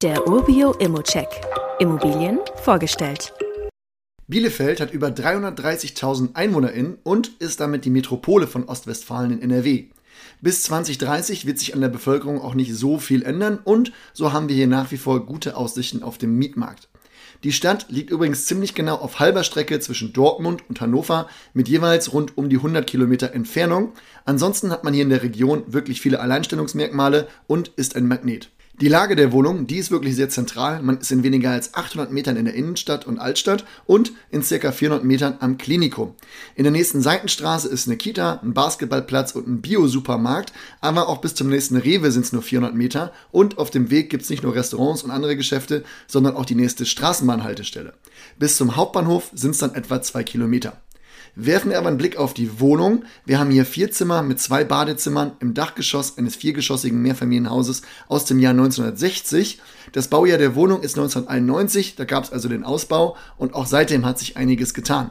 Der Urbio Immocheck. Immobilien vorgestellt. Bielefeld hat über 330.000 EinwohnerInnen und ist damit die Metropole von Ostwestfalen in NRW. Bis 2030 wird sich an der Bevölkerung auch nicht so viel ändern und so haben wir hier nach wie vor gute Aussichten auf dem Mietmarkt. Die Stadt liegt übrigens ziemlich genau auf halber Strecke zwischen Dortmund und Hannover mit jeweils rund um die 100 Kilometer Entfernung. Ansonsten hat man hier in der Region wirklich viele Alleinstellungsmerkmale und ist ein Magnet. Die Lage der Wohnung, die ist wirklich sehr zentral. Man ist in weniger als 800 Metern in der Innenstadt und Altstadt und in circa 400 Metern am Klinikum. In der nächsten Seitenstraße ist eine Kita, ein Basketballplatz und ein Bio-Supermarkt, aber auch bis zum nächsten Rewe sind es nur 400 Meter und auf dem Weg gibt es nicht nur Restaurants und andere Geschäfte, sondern auch die nächste Straßenbahnhaltestelle. Bis zum Hauptbahnhof sind es dann etwa zwei Kilometer. Werfen wir aber einen Blick auf die Wohnung. Wir haben hier vier Zimmer mit zwei Badezimmern im Dachgeschoss eines viergeschossigen Mehrfamilienhauses aus dem Jahr 1960. Das Baujahr der Wohnung ist 1991, da gab es also den Ausbau und auch seitdem hat sich einiges getan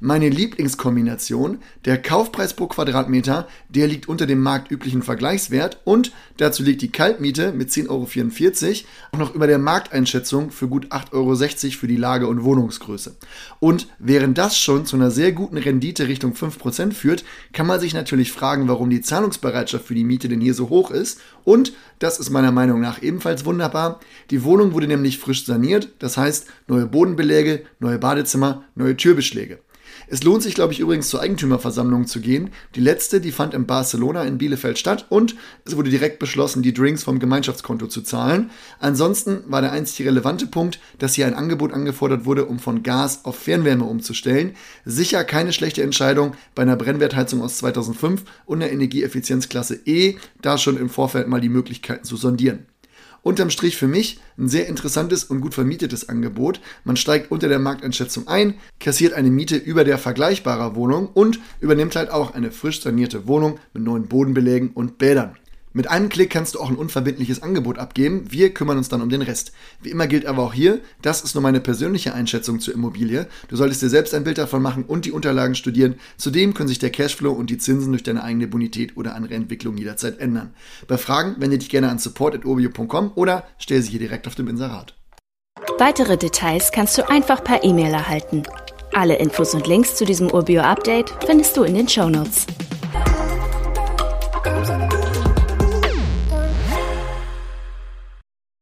meine Lieblingskombination. Der Kaufpreis pro Quadratmeter, der liegt unter dem marktüblichen Vergleichswert und dazu liegt die Kaltmiete mit 10,44 Euro auch noch über der Markteinschätzung für gut 8,60 Euro für die Lage und Wohnungsgröße. Und während das schon zu einer sehr guten Rendite Richtung 5% führt, kann man sich natürlich fragen, warum die Zahlungsbereitschaft für die Miete denn hier so hoch ist. Und das ist meiner Meinung nach ebenfalls wunderbar. Die Wohnung wurde nämlich frisch saniert, das heißt neue Bodenbeläge, neue Badezimmer, neue Türbeschläge. Es lohnt sich, glaube ich, übrigens zur Eigentümerversammlung zu gehen. Die letzte, die fand in Barcelona in Bielefeld statt und es wurde direkt beschlossen, die Drinks vom Gemeinschaftskonto zu zahlen. Ansonsten war der einzig relevante Punkt, dass hier ein Angebot angefordert wurde, um von Gas auf Fernwärme umzustellen. Sicher keine schlechte Entscheidung bei einer Brennwertheizung aus 2005 und einer Energieeffizienzklasse E, da schon im Vorfeld mal die Möglichkeiten zu sondieren. Unterm Strich für mich ein sehr interessantes und gut vermietetes Angebot. Man steigt unter der Markteinschätzung ein, kassiert eine Miete über der vergleichbarer Wohnung und übernimmt halt auch eine frisch sanierte Wohnung mit neuen Bodenbelägen und Bädern. Mit einem Klick kannst du auch ein unverbindliches Angebot abgeben. Wir kümmern uns dann um den Rest. Wie immer gilt aber auch hier, das ist nur meine persönliche Einschätzung zur Immobilie. Du solltest dir selbst ein Bild davon machen und die Unterlagen studieren. Zudem können sich der Cashflow und die Zinsen durch deine eigene Bonität oder andere Entwicklung jederzeit ändern. Bei Fragen wende dich gerne an support.urbio.com oder stell sie hier direkt auf dem Inserat. Weitere Details kannst du einfach per E-Mail erhalten. Alle Infos und Links zu diesem Urbio-Update findest du in den Show Notes.